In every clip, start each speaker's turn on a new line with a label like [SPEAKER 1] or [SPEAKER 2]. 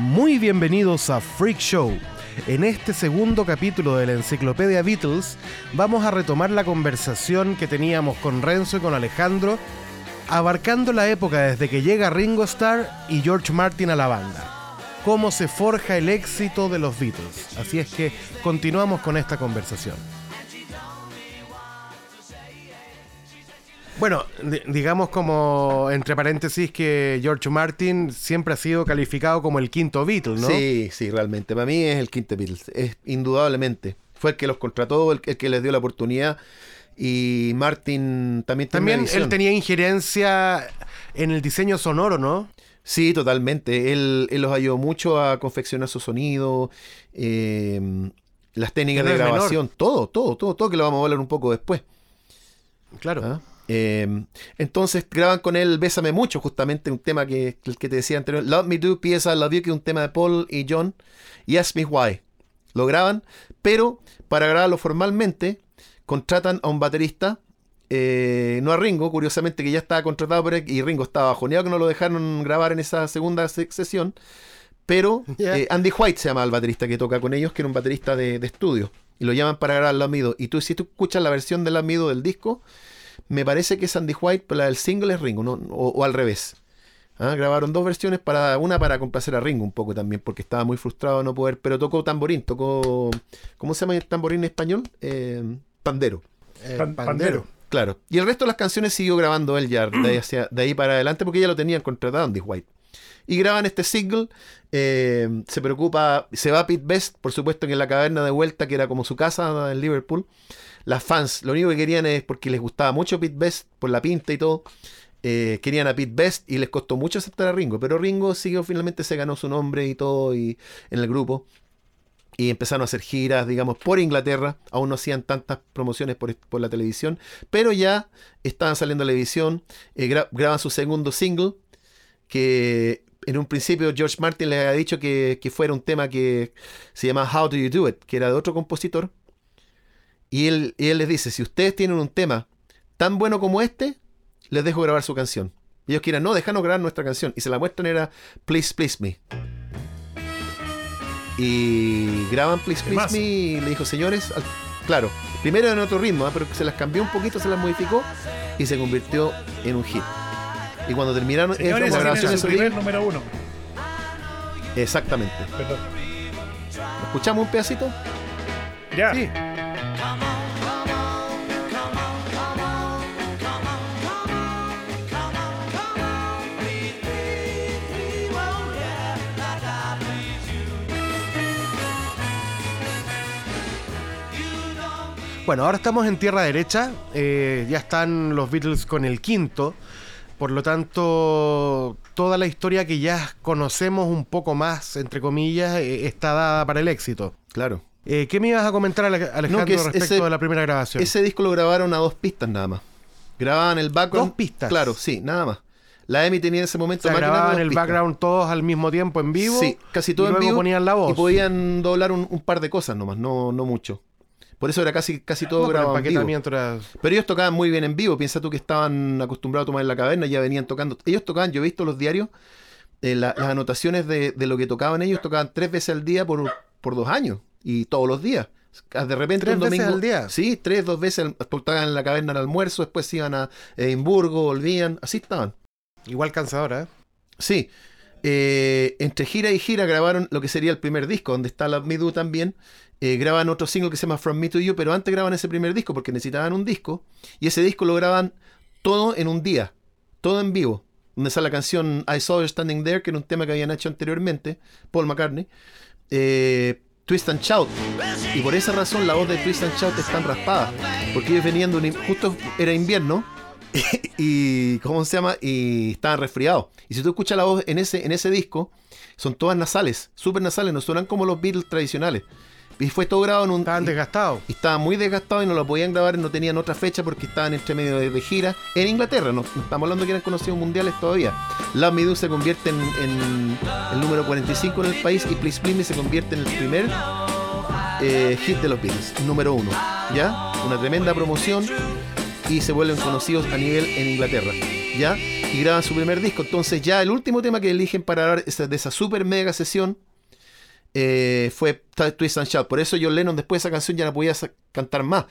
[SPEAKER 1] Muy bienvenidos a Freak Show. En este segundo capítulo de la Enciclopedia Beatles vamos a retomar la conversación que teníamos con Renzo y con Alejandro, abarcando la época desde que llega Ringo Starr y George Martin a la banda. Cómo se forja el éxito de los Beatles. Así es que continuamos con esta conversación. Bueno, di- digamos como entre paréntesis que George Martin siempre ha sido calificado como el quinto Beatle, ¿no?
[SPEAKER 2] Sí, sí, realmente. Para mí es el quinto Beatles. Es indudablemente. Fue el que los contrató, el, el que les dio la oportunidad. Y Martin también
[SPEAKER 1] También él tenía injerencia en el diseño sonoro, ¿no?
[SPEAKER 2] Sí, totalmente. Él, él los ayudó mucho a confeccionar su sonido, eh, las técnicas de
[SPEAKER 1] menor.
[SPEAKER 2] grabación, todo, todo, todo, todo que lo vamos a hablar un poco después.
[SPEAKER 1] Claro.
[SPEAKER 2] ¿ah? Eh, entonces graban con él Bésame Mucho, justamente un tema que, que te decía anterior. Love Me Do, P.S. I Love You, que es un tema de Paul y John. Y Ask Me Why. Lo graban, pero para grabarlo formalmente contratan a un baterista, eh, no a Ringo, curiosamente que ya estaba contratado por él, y Ringo estaba bajoneado que no lo dejaron grabar en esa segunda se- sesión. Pero eh, Andy White se llama el baterista que toca con ellos, que era un baterista de, de estudio. Y lo llaman para grabar Love Me Do. Y tú, si tú escuchas la versión de Love Me Do del disco, me parece que es Andy White, pero la del single es Ringo, ¿no? o, o al revés. Ah, Grabaron dos versiones, para una para complacer a Ringo un poco también, porque estaba muy frustrado de no poder, pero tocó tamborín, tocó, ¿cómo se llama el tamborín en español? Eh, pandero,
[SPEAKER 1] Eh,
[SPEAKER 3] Pan- pandero.
[SPEAKER 2] claro. Y el resto de las canciones siguió grabando él ya de ahí, hacia- de ahí para adelante, porque ya lo tenían contratado Andy White. Y graban este single, eh, se preocupa, se va a Pete Best, por supuesto que en la caverna de vuelta, que era como su casa en Liverpool. Las fans, lo único que querían es porque les gustaba mucho Pete Best, por la pinta y todo, eh, querían a Pete Best y les costó mucho aceptar a Ringo, pero Ringo siguió, finalmente se ganó su nombre y todo y, en el grupo. Y empezaron a hacer giras, digamos, por Inglaterra. Aún no hacían tantas promociones por, por la televisión, pero ya estaban saliendo a la televisión. eh, gra- graban su segundo single, que en un principio George Martin les había dicho que, que fuera un tema que se llama How Do You Do It, que era de otro compositor. Y él, y él les dice, si ustedes tienen un tema tan bueno como este, les dejo grabar su canción. Y ellos quieren, no, déjanos grabar nuestra canción. Y se la muestran era Please Please Me. Y graban Please Please. Me y le dijo, señores, al- claro, primero en otro ritmo, ¿ah? pero se las cambió un poquito, se las modificó y se convirtió en un hit. Y cuando terminaron
[SPEAKER 3] Señores, tienen
[SPEAKER 2] de
[SPEAKER 3] su primer número uno.
[SPEAKER 2] exactamente.
[SPEAKER 3] Perdón.
[SPEAKER 2] ¿Escuchamos un pedacito?
[SPEAKER 3] Ya.
[SPEAKER 1] Sí. Bueno, ahora estamos en tierra derecha. eh, ya están los Beatles con el quinto. Por lo tanto, toda la historia que ya conocemos un poco más, entre comillas, eh, está dada para el éxito.
[SPEAKER 2] Claro.
[SPEAKER 1] Eh, ¿Qué me ibas a comentar, Ale- Alejandro,
[SPEAKER 2] que es-
[SPEAKER 1] respecto
[SPEAKER 2] ese-
[SPEAKER 1] de la primera grabación?
[SPEAKER 2] Ese disco lo grabaron a dos pistas nada más. Grababan el background.
[SPEAKER 1] Dos pistas.
[SPEAKER 2] Claro, sí, nada más. La EMI tenía en ese
[SPEAKER 1] o
[SPEAKER 2] momento
[SPEAKER 1] sea,
[SPEAKER 2] de
[SPEAKER 1] grababan el
[SPEAKER 2] pistas.
[SPEAKER 1] background todos al mismo tiempo en vivo.
[SPEAKER 2] Sí, casi todo
[SPEAKER 1] y
[SPEAKER 2] en
[SPEAKER 1] luego
[SPEAKER 2] vivo.
[SPEAKER 1] ponían la voz.
[SPEAKER 2] Y podían doblar un, un par de cosas nomás, no, no mucho. Por eso era casi, casi todo
[SPEAKER 1] No,
[SPEAKER 2] grabado en vivo. Pero ellos tocaban muy bien en vivo. Piensa tú que estaban acostumbrados a tomar en la caverna, ya venían tocando. Ellos tocaban, yo he visto los diarios, eh, la- las anotaciones de, de lo que tocaban ellos, tocaban tres veces al día por, por dos años. Y todos los días. De repente
[SPEAKER 1] ¿Tres
[SPEAKER 2] un
[SPEAKER 1] veces
[SPEAKER 2] domingo.
[SPEAKER 1] al día?
[SPEAKER 2] Sí, tres, dos veces. al- Tocaban en la caverna al almuerzo, después iban a Edimburgo, volvían. Así estaban.
[SPEAKER 1] igual cansadora. ¿eh?
[SPEAKER 2] Sí. Eh, entre gira y gira grabaron lo que sería el primer disco, donde está Me Do también. Eh, graban otro single que se llama From Me to You, pero antes graban ese primer disco porque necesitaban un disco. Y ese disco lo graban todo en un día, todo en vivo. Donde sale la canción I Saw You Standing There, que era un tema que habían hecho anteriormente, Paul McCartney. Eh, Twist and Shout. Y por esa razón la voz de Twist and Shout es tan raspada. Porque ellos venían de un. Justo era invierno. y ¿cómo se llama? Y estaban resfriados. Y si tú escuchas la voz en ese, en ese disco, son todas nasales, súper nasales, no suenan como los Beatles tradicionales. Y fue todo grabado en un.
[SPEAKER 1] Estaban desgastados.
[SPEAKER 2] y estaban muy desgastados y no lo podían grabar, no tenían otra fecha porque estaban entre medio de, de gira en Inglaterra. No, no estamos hablando que eran conocidos mundiales todavía. Love Me Do se convierte en, en el número 45 en el país y Please Please Me se convierte en el primer eh, hit de los Beatles, número uno. ¿Ya? Una tremenda promoción y se vuelven conocidos a nivel en Inglaterra. ¿ya? Y graban su primer disco. Entonces ya el último tema que eligen para hablar de esa super mega sesión eh, fue Twist and Shout. Por eso John Lennon después de esa canción ya no podía cantar más.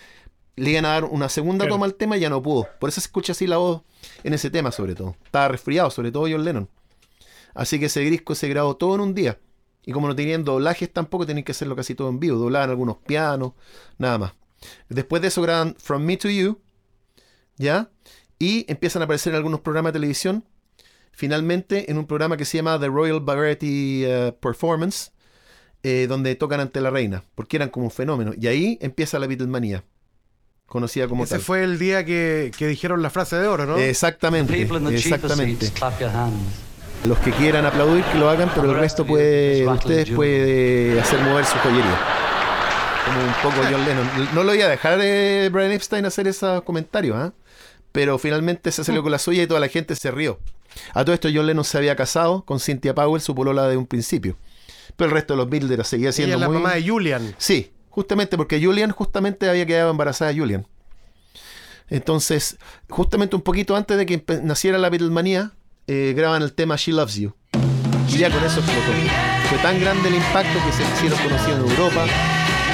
[SPEAKER 2] Le iban a dar una segunda
[SPEAKER 1] Claro.
[SPEAKER 2] toma al tema y ya no pudo. Por eso se escucha así la voz en ese tema sobre todo. Estaba resfriado, sobre todo John Lennon. Así que ese disco se grabó todo en un día. Y como no tenían doblajes tampoco, tenían que hacerlo casi todo en vivo. Doblaban algunos pianos, nada más. Después de eso graban From Me to You, ¿ya? Y empiezan a aparecer en algunos programas de televisión. Finalmente, en un programa que se llama The Royal Variety eh, Performance, eh, donde tocan ante la reina, porque eran como un fenómeno. Y ahí empieza la Beatlemanía, conocida como
[SPEAKER 1] Ese
[SPEAKER 2] tal.
[SPEAKER 1] fue el día que, que dijeron la frase de oro, ¿no?
[SPEAKER 2] Exactamente, exactamente. Los que quieran aplaudir, que lo hagan, pero el resto puede, ustedes puede hacer mover su joyería. Como un poco John Lennon. No lo voy a dejar de Brian Epstein hacer esos comentarios, ¿ah? Pero finalmente se salió con la suya y toda la gente se rió. A todo esto John Lennon se había casado con Cynthia Powell, su polola de un principio. Pero el resto de los Beatles seguía
[SPEAKER 1] Ella
[SPEAKER 2] siendo
[SPEAKER 1] es la
[SPEAKER 2] muy...
[SPEAKER 1] mamá de Julian.
[SPEAKER 2] Sí, justamente porque Julian justamente había quedado embarazada de Julian. Entonces, justamente un poquito antes de que naciera la Beatlemanía, eh, graban el tema She Loves You. Y ya con eso explotó. Fue tan grande el impacto que se hicieron conocidos en Europa.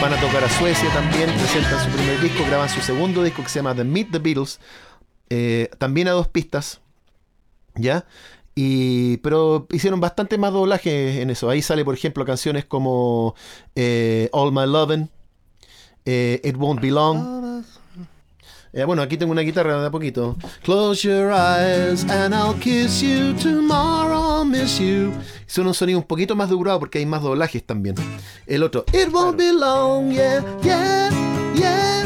[SPEAKER 2] Van a tocar a Suecia también, presentan su primer disco, graban su segundo disco que se llama The Meet the Beatles, eh, también a dos pistas, ¿ya? Y, pero hicieron bastante más doblaje en eso. Ahí sale, por ejemplo, canciones como eh, All My Lovin', eh, It Won't Be Long. Eh, bueno, aquí tengo una guitarra de a poquito. Close your eyes and I'll kiss you tomorrow, I'll miss you. Son un sonido un poquito más durado porque hay más doblajes también. El otro, It won't be long, yeah, yeah, yeah.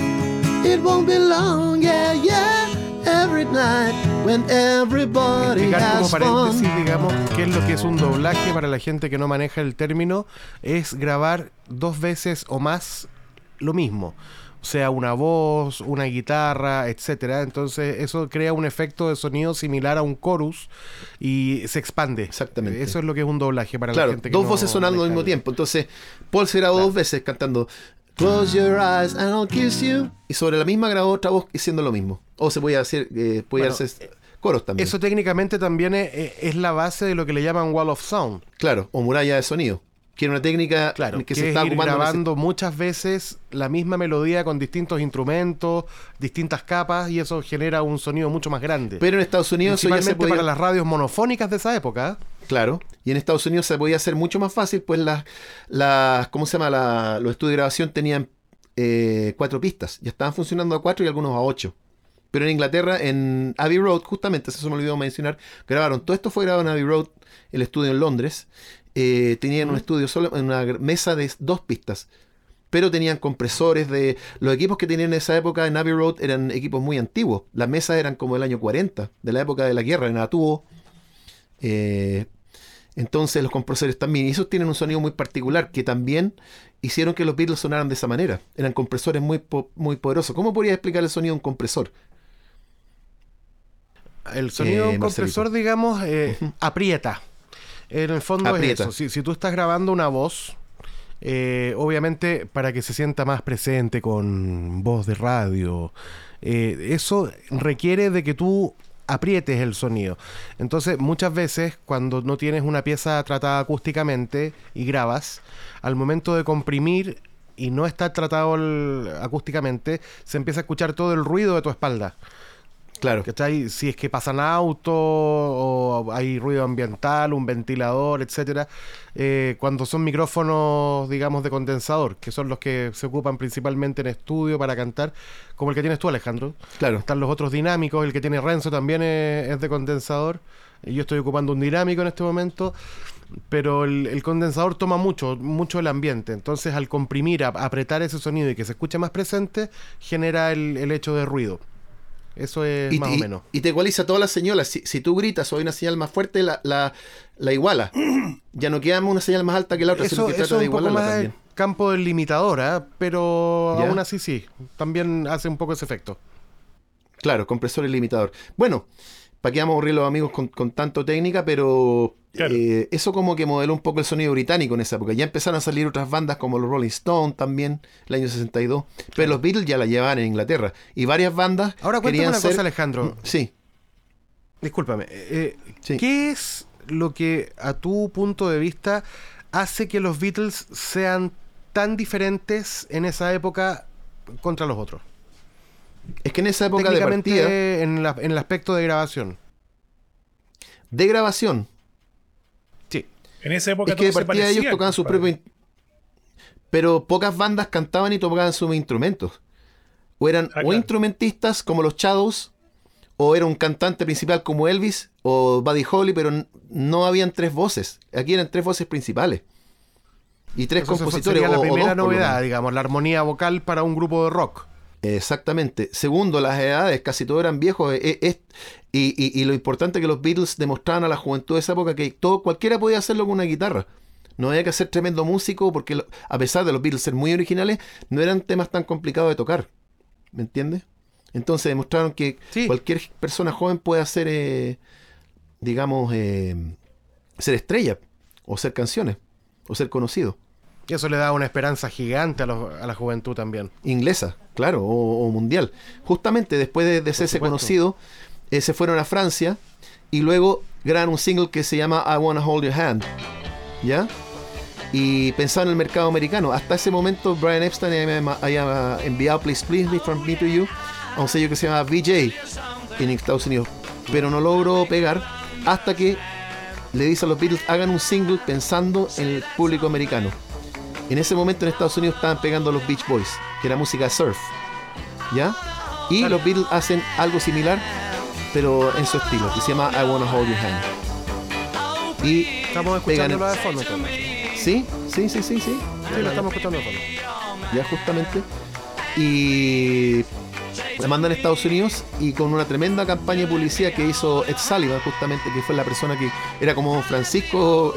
[SPEAKER 2] It won't be long, yeah, yeah. Every night when everybody
[SPEAKER 1] Explicar como paréntesis,
[SPEAKER 2] fun.
[SPEAKER 1] digamos, qué es lo que es un doblaje para la gente que no maneja el término, es grabar dos veces o más lo mismo. O sea, una voz, una guitarra, etcétera. Entonces, eso crea un efecto de sonido similar a un chorus y se expande.
[SPEAKER 2] Exactamente.
[SPEAKER 1] Eso es lo que es un doblaje para la gente que
[SPEAKER 2] dos
[SPEAKER 1] no
[SPEAKER 2] voces sonando al mismo tiempo. Entonces, Paul se grabó dos veces cantando Close your eyes and I'll kiss you. Y sobre la misma grabó otra voz diciendo lo mismo. O se podía hacer, eh, podía
[SPEAKER 1] Bueno,
[SPEAKER 2] hacer coros también.
[SPEAKER 1] Eso técnicamente también es, es la base de lo que le llaman wall of sound.
[SPEAKER 2] Claro, o muralla de sonido. Que era una técnica
[SPEAKER 1] Claro,
[SPEAKER 2] que,
[SPEAKER 1] que,
[SPEAKER 2] se
[SPEAKER 1] es
[SPEAKER 2] está
[SPEAKER 1] ir
[SPEAKER 2] ese-
[SPEAKER 1] grabando muchas veces la misma melodía con distintos instrumentos, distintas capas, y eso genera un sonido mucho más grande.
[SPEAKER 2] Pero en Estados Unidos eso ya se
[SPEAKER 1] Principalmente
[SPEAKER 2] podía,
[SPEAKER 1] para las radios monofónicas de esa época.
[SPEAKER 2] Claro. Y en Estados Unidos se podía hacer mucho más fácil, pues las, las ¿cómo se llama? La- los estudios de grabación tenían eh, cuatro pistas. Ya estaban funcionando a cuatro y algunos a ocho. Pero en Inglaterra, en Abbey Road, justamente, eso se me olvidó mencionar, grabaron. Todo esto fue grabado en Abbey Road, el estudio en Londres. Eh, tenían un estudio solo, una mesa de dos pistas. Pero tenían compresores de. Los equipos que tenían en esa época en Abbey Road eran equipos muy antiguos. Las mesas eran como del año 40, de la época de la guerra, en Atubo. Eh, entonces los compresores también. Y esos tienen un sonido muy particular que también hicieron que los Beatles sonaran de esa manera. Eran compresores muy, po- muy poderosos. ¿Cómo podría explicar el sonido de un compresor?
[SPEAKER 1] El sonido de
[SPEAKER 2] Eh,
[SPEAKER 1] un
[SPEAKER 2] Marcelito.
[SPEAKER 1] compresor, digamos, eh, aprieta. En el fondo
[SPEAKER 2] Aprieta.
[SPEAKER 1] es eso. Si, si tú estás grabando una voz, eh, obviamente para que se sienta más presente con voz de radio, eh, eso requiere de que tú aprietes el sonido. Entonces, muchas veces cuando no tienes una pieza tratada acústicamente y grabas, al momento de comprimir y no está tratado el- acústicamente, se empieza a escuchar todo el ruido de tu espalda.
[SPEAKER 2] Claro.
[SPEAKER 1] ¿Cachai? Si es que pasan autos o hay ruido ambiental, un ventilador, etcétera. eh, cuando son micrófonos, digamos, de condensador, que son los que se ocupan principalmente en estudio para cantar, como el que tienes tú, Alejandro.
[SPEAKER 2] Claro.
[SPEAKER 1] Están los otros dinámicos, el que tiene Renzo también es, es de condensador. y Yo estoy ocupando un dinámico en este momento, pero el, el condensador toma mucho, mucho el ambiente. Entonces, al comprimir, a- apretar ese sonido y que se escuche más presente, genera el, el hecho de ruido. Eso es
[SPEAKER 2] Y,
[SPEAKER 1] más
[SPEAKER 2] y-
[SPEAKER 1] o menos.
[SPEAKER 2] y te igualiza todas las señales. Si, si tú gritas o hay una señal más fuerte, la, la, la iguala. Ya no queda una señal más alta que la otra, sino
[SPEAKER 1] Eso,
[SPEAKER 2] que
[SPEAKER 1] eso
[SPEAKER 2] trata de
[SPEAKER 1] es un poco
[SPEAKER 2] igualarla
[SPEAKER 1] más
[SPEAKER 2] también.
[SPEAKER 1] campo del limitador, ¿ah? pero
[SPEAKER 2] ¿Ya?
[SPEAKER 1] aún así sí, también hace un poco ese efecto.
[SPEAKER 2] Claro, compresor y limitador. Bueno, para que vamos a aburrir los amigos con, con tanto técnica, pero
[SPEAKER 1] Claro.
[SPEAKER 2] eh, eso como que modeló un poco el sonido británico en esa época. Ya empezaron a salir otras bandas como los Rolling Stones también, el año 62, pero los Beatles ya la llevaban en Inglaterra. Y varias bandas
[SPEAKER 1] Ahora cuéntame una
[SPEAKER 2] ser...
[SPEAKER 1] cosa, Alejandro.
[SPEAKER 2] Sí,
[SPEAKER 1] Discúlpame, eh, ¿qué es lo que a tu punto de vista hace que los Beatles sean tan diferentes en esa época contra los otros?
[SPEAKER 2] Es que en esa época de
[SPEAKER 1] partida, en, en el aspecto de grabación.
[SPEAKER 2] De grabación.
[SPEAKER 3] En esa época
[SPEAKER 2] es que de partida ellos tocaban sus propios pero pocas bandas cantaban y tocaban sus instrumentos. O eran ah, o instrumentistas como los Shadows, o era un cantante principal como Elvis o Buddy Holly, pero no habían tres voces. Aquí eran tres voces principales. Y tres compositores.
[SPEAKER 1] Sería la primera novedad, digamos, la armonía vocal para un grupo de rock.
[SPEAKER 2] Exactamente. Segundo, las edades, casi todos eran viejos. Eh, eh, y, lo importante que los Beatles demostraban a la juventud de esa época que todo, cualquiera podía hacerlo con una guitarra. No había que ser tremendo músico porque a pesar de los Beatles ser muy originales, no eran temas tan complicados de tocar. ¿Me entiendes? Entonces demostraron que cualquier persona joven puede hacer, eh, digamos, eh, ser estrella, o ser canciones, o ser conocido.
[SPEAKER 1] Y eso le da una esperanza gigante a, la juventud también.
[SPEAKER 2] Inglesa, claro, o, mundial. Justamente después de, de serse conocido, eh, se fueron a Francia y luego grabaron un single que se llama I Wanna Hold Your Hand. ¿Ya? y pensaba en el mercado americano. Hasta ese momento Brian Epstein había enviado Please Please Me From Me To You a un sello que se llama VJ en Estados Unidos, pero no logró pegar hasta que le dice a los Beatles hagan un single pensando en el público americano. En ese momento en Estados Unidos estaban pegando los Beach Boys, que era música surf, ¿ya? Y los Beatles hacen algo similar, pero en su estilo, que se llama I Wanna Hold Your Hand. Y
[SPEAKER 1] estamos escuchando de fondo
[SPEAKER 2] Sí, sí, sí, sí, sí.
[SPEAKER 1] Sí, lo estamos escuchando
[SPEAKER 2] Ya justamente. Y la mandan a Estados Unidos y con una tremenda campaña de publicidad que hizo Ed Sullivan, justamente, que fue la persona que era como Francisco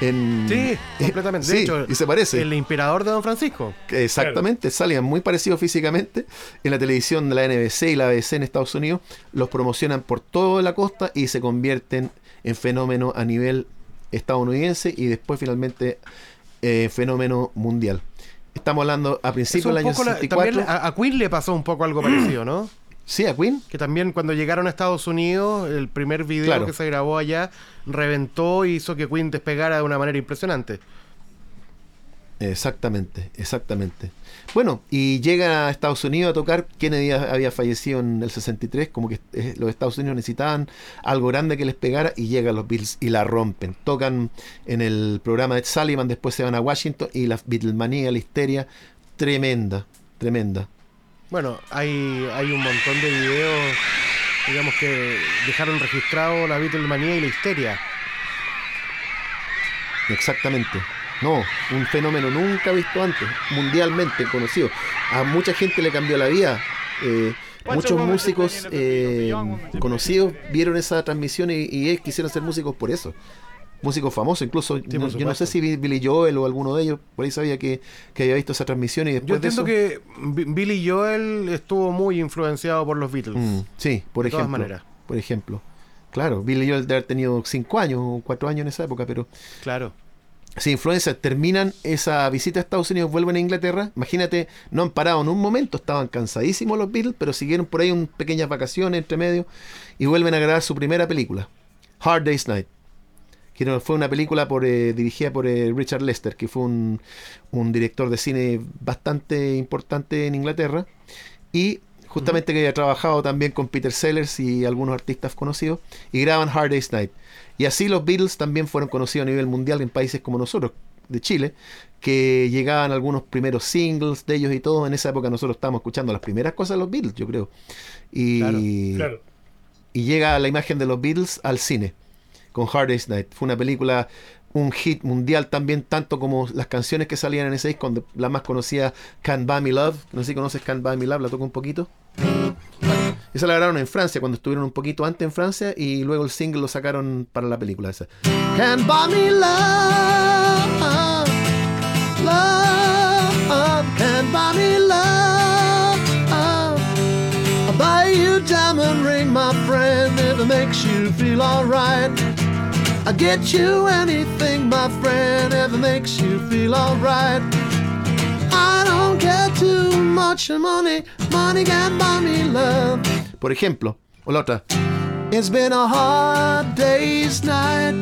[SPEAKER 2] en.
[SPEAKER 1] sí, completamente. De hecho,
[SPEAKER 2] y se parece.
[SPEAKER 1] El inspirador de Don Francisco.
[SPEAKER 2] Exactamente, Sullivan, muy parecido físicamente. En la televisión de la NBC y la ABC en Estados Unidos los promocionan por toda la costa y se convierten en fenómeno a nivel estadounidense y después finalmente eh, fenómeno mundial. Estamos hablando a principios del año 64.
[SPEAKER 1] a, Queen le pasó un poco algo parecido, ¿no?
[SPEAKER 2] Sí, a Queen.
[SPEAKER 1] Que también cuando llegaron a Estados Unidos, el primer video que se grabó allá reventó y hizo que Queen despegara de una manera impresionante.
[SPEAKER 2] Exactamente, exactamente. Bueno, y llega a Estados Unidos a tocar. Kennedy había fallecido en el 63, como que eh, los Estados Unidos necesitaban algo grande que les pegara y llegan los Beatles y la rompen. Tocan en el programa de Sullivan, después se van a Washington y la Beatlemanía, la histeria, tremenda, tremenda.
[SPEAKER 1] Bueno, hay, hay un montón de videos, digamos que dejaron registrado la Beatlemanía y la histeria.
[SPEAKER 2] Exactamente. No, un fenómeno nunca visto antes, mundialmente conocido. A mucha gente le cambió la vida. Eh, muchos músicos eh, conocidos vieron esa transmisión y, quisieron ser músicos por eso. Músicos famosos, incluso yo no sé si Billy Joel o alguno de ellos por ahí sabía que, había visto esa transmisión y después
[SPEAKER 1] Yo entiendo que Billy Joel estuvo muy influenciado por los Beatles. Mm,
[SPEAKER 2] sí, por ejemplo. maneras. Por ejemplo. Claro, Billy Joel debe haber tenido cinco años o cuatro años en esa época, pero.
[SPEAKER 1] Claro
[SPEAKER 2] si influencers terminan esa visita a Estados Unidos, vuelven a Inglaterra, imagínate, no han parado en un momento, estaban cansadísimos los Beatles, pero siguieron por ahí un pequeñas vacaciones entre medio y vuelven a grabar su primera película, Hard Day's Night, que fue una película eh, dirigida por eh, Richard Lester, que fue un, un, director de cine bastante importante en Inglaterra. Y justamente que había trabajado también con Peter Sellers y algunos artistas conocidos y graban Hard Day's Night. Y así los Beatles también fueron conocidos a nivel mundial en países como nosotros, de Chile, que llegaban algunos primeros singles de ellos y todo. En esa época nosotros estábamos escuchando las primeras cosas de los Beatles, yo creo. Y, y llega la imagen de los Beatles al cine con Hard Day's Night. Fue una película, un hit mundial también, tanto como las canciones que salían en ese disco, la más conocida, Can't Buy Me Love. No sé si conoces Can't Buy Me Love, la toco un poquito. Esa la grabaron en Francia, cuando estuvieron un poquito antes en Francia, y luego el single lo sacaron para la película esa. Can't buy me love, love, can't buy me love. I'll buy you diamond ring, my friend, if it makes you feel alright. I'll get you anything, my friend, if it makes you feel alright. Much money, money can buy me love. Por ejemplo, o la otra. It's been a hard day's night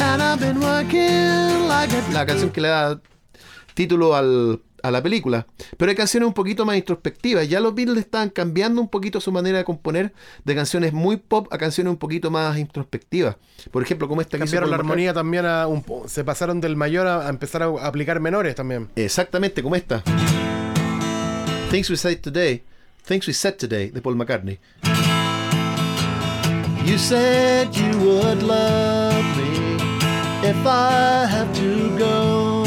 [SPEAKER 2] and I've been working like a... La canción que le da título al, a la película. Pero hay canciones un poquito más introspectivas. Ya los Beatles estaban cambiando un poquito su manera de componer de canciones muy pop a canciones un poquito más introspectivas. Por ejemplo, como esta que
[SPEAKER 1] Cambiaron la armonía también a un po- se pasaron del mayor a, a empezar a aplicar menores también.
[SPEAKER 2] Exactamente, como esta. Things We Said Today. Things We Said Today, de Paul McCartney. You said you would love me if I have to go.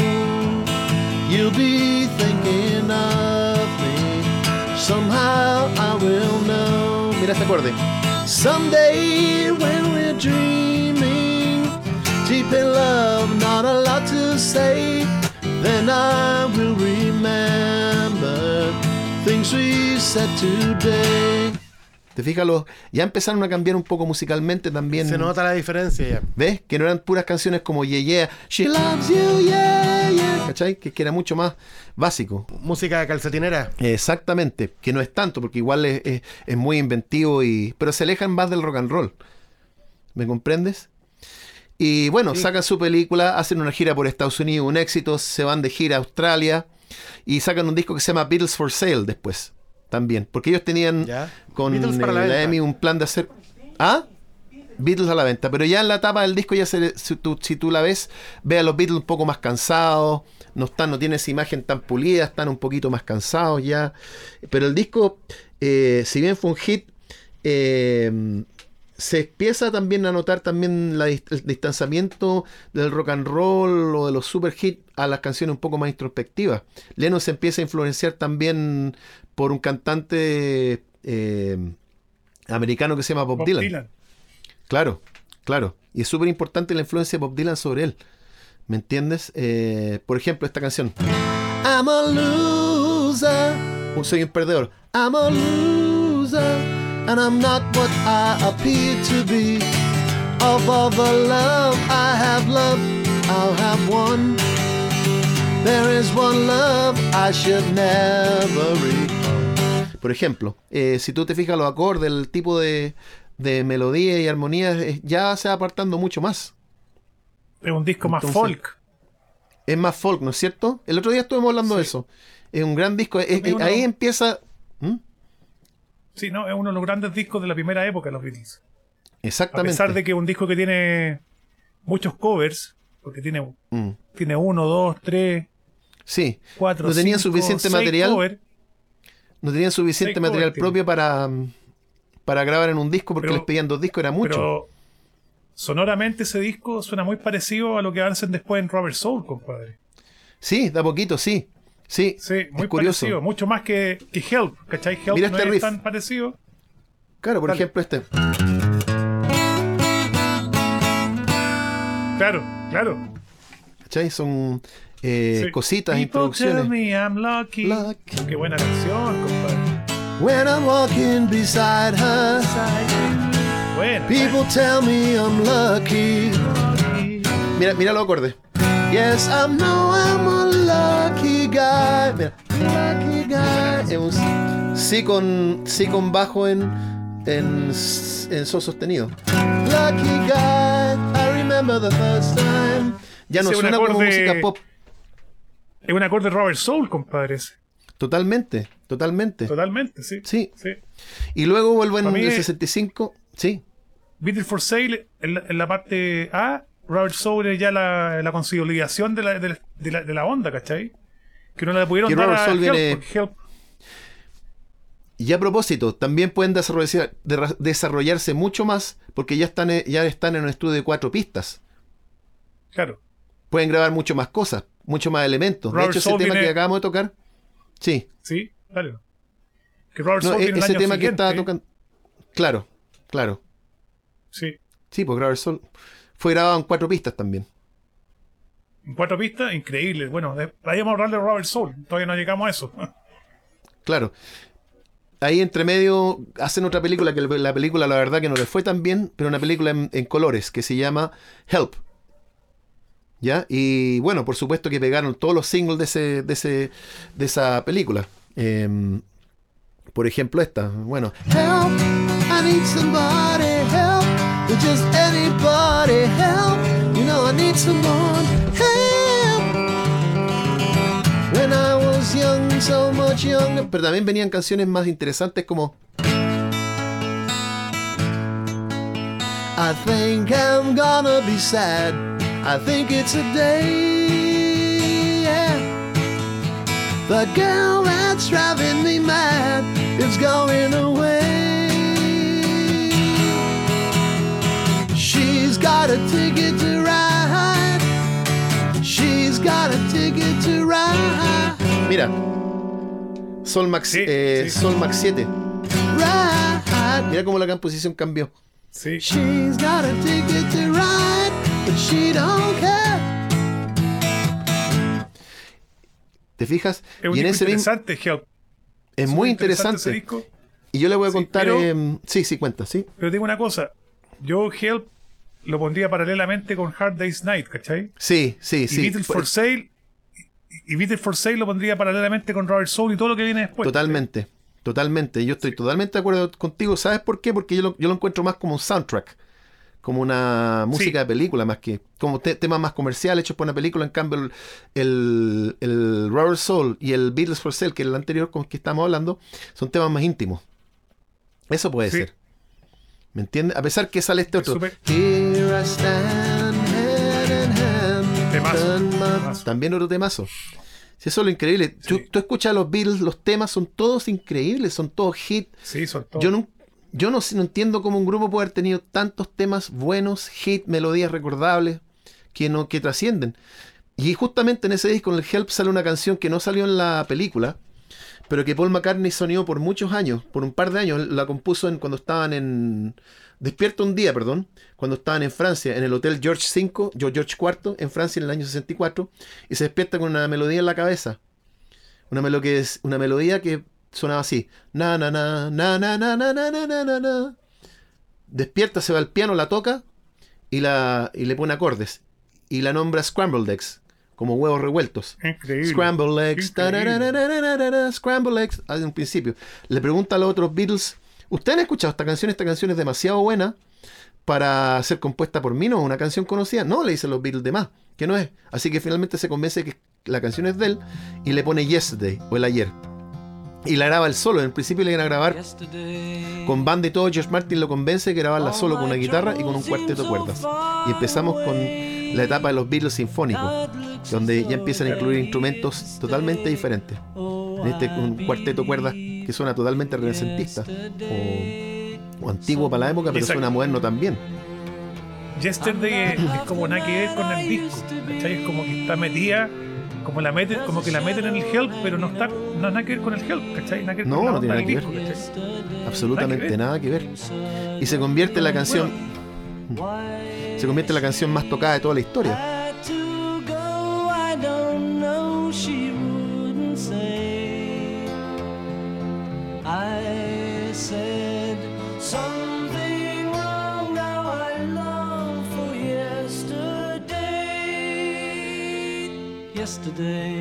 [SPEAKER 2] You'll be thinking of me. Somehow I will know. Mira este acorde. Someday when we're dreaming, deep in love, not a lot to say. Then I will remember things we said today. ¿Te fijas? Los- ya empezaron a cambiar un poco musicalmente también.
[SPEAKER 1] Se nota la diferencia ya.
[SPEAKER 2] ¿Ves? Que no eran puras canciones como Yeah Yeah, She Loves You, Yeah Yeah. ¿Cachai? Que, que era mucho más básico.
[SPEAKER 1] Música de calcetinera.
[SPEAKER 2] Exactamente. Que no es tanto, porque igual es, es- es muy inventivo y. Pero se alejan más del rock and roll. ¿Me comprendes? Y bueno,
[SPEAKER 1] Sí.
[SPEAKER 2] sacan su película, hacen una gira por Estados Unidos, un éxito, se van de gira a Australia y sacan un disco que se llama Beatles for Sale después. También. Porque ellos tenían
[SPEAKER 1] Ya.
[SPEAKER 2] con
[SPEAKER 1] para la
[SPEAKER 2] la. EMI un plan de hacer. ¿Ah? Beatles a la venta. Pero ya en la tapa del disco, ya se, si, tú, si tú la ves, ve a los Beatles un poco más cansados. No están, no tiene esa imagen tan pulida, están un poquito más cansados ya. Pero el disco, eh, si bien fue un hit, eh, se empieza también a notar también la el distanciamiento del rock and roll o de los super hits a las canciones un poco más introspectivas. Lennon se empieza a influenciar también por un cantante eh, americano que se llama Bob,
[SPEAKER 3] Bob
[SPEAKER 2] Dylan.
[SPEAKER 3] Dylan.
[SPEAKER 2] Claro, claro. Y es súper importante la influencia de Bob Dylan sobre él. ¿Me entiendes? Eh, por ejemplo, esta canción. I'm a loser. Un perdedor. I'm a loser. And I'm not what I appear to be. Of all the love I have loved, I'll have one. There is one love I should never recall. Por ejemplo, eh, si tú te fijas los acordes, el tipo de, de melodía y armonía, eh, ya se va apartando mucho más.
[SPEAKER 3] Es un disco más folk.
[SPEAKER 2] Es más folk, ¿no es cierto? El otro día estuvimos hablando de eso. Es un gran disco. es- Ahí empieza. ¿Mm?
[SPEAKER 3] Sí, no, es uno de los grandes discos de la primera época de los Beatles. A
[SPEAKER 2] Exactamente.
[SPEAKER 3] pesar de que es un disco que tiene muchos covers, porque tiene,
[SPEAKER 2] Mm.
[SPEAKER 3] tiene uno, dos, tres,
[SPEAKER 2] Sí.
[SPEAKER 3] cuatro,
[SPEAKER 2] No tenían
[SPEAKER 3] cinco,
[SPEAKER 2] suficiente
[SPEAKER 3] seis
[SPEAKER 2] material.
[SPEAKER 3] covers,
[SPEAKER 2] No tenían suficiente material
[SPEAKER 3] tiene.
[SPEAKER 2] propio para, para grabar en un disco porque
[SPEAKER 3] Pero-
[SPEAKER 2] les pedían dos discos, era mucho.
[SPEAKER 3] Pero sonoramente ese disco suena muy parecido a lo que hacen después en Robert Soul, compadre.
[SPEAKER 2] Sí, da poquito, sí. Sí,
[SPEAKER 3] Sí, muy
[SPEAKER 2] curioso.
[SPEAKER 3] parecido. Mucho más que, que Help, ¿cachai? Help
[SPEAKER 2] Mira
[SPEAKER 3] no
[SPEAKER 2] este
[SPEAKER 3] es
[SPEAKER 2] riff.
[SPEAKER 3] tan parecido.
[SPEAKER 2] Claro, por
[SPEAKER 3] Dale.
[SPEAKER 2] ejemplo, este.
[SPEAKER 3] Claro, claro.
[SPEAKER 2] ¿Cachai? Son eh,
[SPEAKER 3] Sí.
[SPEAKER 2] cositas, introducciones.
[SPEAKER 3] me I'm lucky.
[SPEAKER 2] Lucky.
[SPEAKER 3] Qué buena canción, compadre.
[SPEAKER 2] When I'm walking beside her,
[SPEAKER 3] Buena.
[SPEAKER 2] people tell me I'm lucky. Mira, mira los acordes. Yes, I know I'm a lucky guy. Mira, lucky guy. Es un sí con, sí con bajo en, en, en sol sostenido. Lucky guy, I remember the first time. Ya no suena como música pop.
[SPEAKER 3] Es un acorde de Robert Soul, compadre.
[SPEAKER 2] Totalmente, totalmente.
[SPEAKER 3] Totalmente, sí.
[SPEAKER 2] Sí.
[SPEAKER 3] sí.
[SPEAKER 2] Y luego vuelvo en el
[SPEAKER 3] es-
[SPEAKER 2] 65. Sí,
[SPEAKER 3] Beatles for Sale, en la, en la parte A, Robert Soul es ya la, la consolidación de la, de, la, de la- de la onda, ¿cachai? Que no la pudieron dar
[SPEAKER 2] Robert
[SPEAKER 3] a
[SPEAKER 2] Soul
[SPEAKER 3] Help,
[SPEAKER 2] viene-
[SPEAKER 3] porque Help-
[SPEAKER 2] Y a propósito, también pueden desarrollarse, de- desarrollarse mucho más porque ya están, eh, ya están en un estudio de cuatro pistas.
[SPEAKER 3] claro.
[SPEAKER 2] Pueden grabar mucho más cosas, mucho más elementos.
[SPEAKER 3] Robert
[SPEAKER 2] de hecho, ese
[SPEAKER 3] Soul
[SPEAKER 2] tema que acabamos de tocar, sí,
[SPEAKER 3] Sí, dale. Que Robert
[SPEAKER 2] no,
[SPEAKER 3] Soul
[SPEAKER 2] e-
[SPEAKER 3] viene el
[SPEAKER 2] ese
[SPEAKER 3] año
[SPEAKER 2] tema que estaba tocando. Claro, claro.
[SPEAKER 3] Sí.
[SPEAKER 2] Sí, pues Robert Soul fue grabado en cuatro pistas también.
[SPEAKER 3] En cuatro pistas, increíble. Bueno, vayamos a hablar de Robert Soul. Todavía no llegamos a eso.
[SPEAKER 2] Claro. Ahí entre medio hacen otra película que la película la verdad que no le fue tan bien, pero una película en, en colores que se llama Help. ¿Ya? Y bueno, por supuesto que pegaron todos los singles de, ese, de, ese, de esa película. Em, por ejemplo, esta. Bueno. Help, I need somebody help. Just anybody help. Pero también venían canciones más interesantes como. I think I'm gonna be sad. I think it's a day. Yeah. The girl that's driving me mad is going away. She's got a ticket to ride. She's got a ticket to ride. Mira. Sol Max,
[SPEAKER 3] Sí,
[SPEAKER 2] eh,
[SPEAKER 3] sí.
[SPEAKER 2] Sol Max 7. Ride. Mira cómo la composición cambió.
[SPEAKER 3] Sí.
[SPEAKER 2] She's got a ticket to ride, but she don't care. ¿Te fijas?
[SPEAKER 3] Es un
[SPEAKER 2] y en
[SPEAKER 3] disco
[SPEAKER 2] ese mismo
[SPEAKER 3] interesante, Help.
[SPEAKER 2] es muy interesante.
[SPEAKER 3] disco.
[SPEAKER 2] Y yo le voy a
[SPEAKER 3] Sí,
[SPEAKER 2] contar.
[SPEAKER 3] pero-
[SPEAKER 2] em, sí, sí, cuenta, sí.
[SPEAKER 3] Pero digo una cosa. Yo Help lo pondría paralelamente con Hard Day's Night, ¿cachai?
[SPEAKER 2] Sí, sí,
[SPEAKER 3] Y
[SPEAKER 2] sí.
[SPEAKER 3] For
[SPEAKER 2] Pues,
[SPEAKER 3] Sale. Y y Beatles for Sale lo pondría paralelamente con Robert Soul y todo lo que viene después.
[SPEAKER 2] totalmente, totalmente. Yo estoy totalmente de acuerdo contigo. ¿Sabes por qué? Porque yo lo, yo lo encuentro más como un soundtrack. Como una música
[SPEAKER 3] Sí.
[SPEAKER 2] de película, más que. Como te- temas más comerciales hechos por una película. En cambio, el, el, el Robert Soul y el Beatles for Sale, que es el anterior con el que estamos hablando, son temas más íntimos. Eso puede ser. ¿Me entiendes? A pesar que sale este
[SPEAKER 3] Es
[SPEAKER 2] otro.
[SPEAKER 3] súper-
[SPEAKER 2] Here I stand,
[SPEAKER 3] Temazo, temazo.
[SPEAKER 2] También otro temazo. Si eso es lo increíble. Tú,
[SPEAKER 3] Sí.
[SPEAKER 2] tú escuchas a los Beatles, los temas son todos increíbles, son todos hits.
[SPEAKER 3] Sí, son todos.
[SPEAKER 2] Yo no, yo no entiendo cómo un grupo puede haber tenido tantos temas buenos, hits, melodías recordables, que no, que trascienden. Y justamente en ese disco, en el Help, sale una canción que no salió en la película, pero que Paul McCartney sonió por muchos años, por un par de años. La compuso en, cuando estaban en. Despierto un día, perdón, cuando estaban en Francia, en el Hotel George V, George IV, en Francia en el año 64, y se despierta con una melodía en la cabeza. Una, melo que es, una melodía que sonaba así. Na, na, na, na, na, na, na, na, na, na, na. Despierta, se va al piano, la toca y, la, y le pone acordes. Y la nombra Scrambled Eggs, como huevos revueltos.
[SPEAKER 3] Increíble.
[SPEAKER 2] Scramble eggs,
[SPEAKER 3] Increíble.
[SPEAKER 2] scramble eggs, al un principio. Le pregunta a los otros Beatles, ¿ustedes han escuchado esta canción? Esta canción es demasiado buena para ser compuesta por mí, ¿no? ¿Una canción conocida? No, le dicen los Beatles de más, que no es. Así que finalmente se convence que la canción es de él y le pone Yesterday, o el ayer. Y la graba él solo. En principio le iban a grabar con banda y todo. George Martin lo convence de grabarla solo con una guitarra y con un cuarteto de cuerdas. Y empezamos con la etapa de los Beatles sinfónicos, donde ya empiezan a incluir instrumentos totalmente diferentes. En este un cuarteto de cuerdas que suena totalmente renacentista o, o antiguo para la época, pero
[SPEAKER 3] Exacto.
[SPEAKER 2] suena moderno también.
[SPEAKER 3] Yesterday es, es como nada que ver con el disco. ¿cachai? Es como que está metida, como, la meten, como que la meten en el help, pero no está no nada que ver con el help, ¿cachai? Nada que ver
[SPEAKER 2] No,
[SPEAKER 3] con
[SPEAKER 2] no tiene nada que
[SPEAKER 3] disco, ¿cachai?
[SPEAKER 2] Absolutamente
[SPEAKER 3] Nada
[SPEAKER 2] nada que ver. Y se convierte en la canción, se convierte en la canción más tocada de toda la historia.
[SPEAKER 4] today.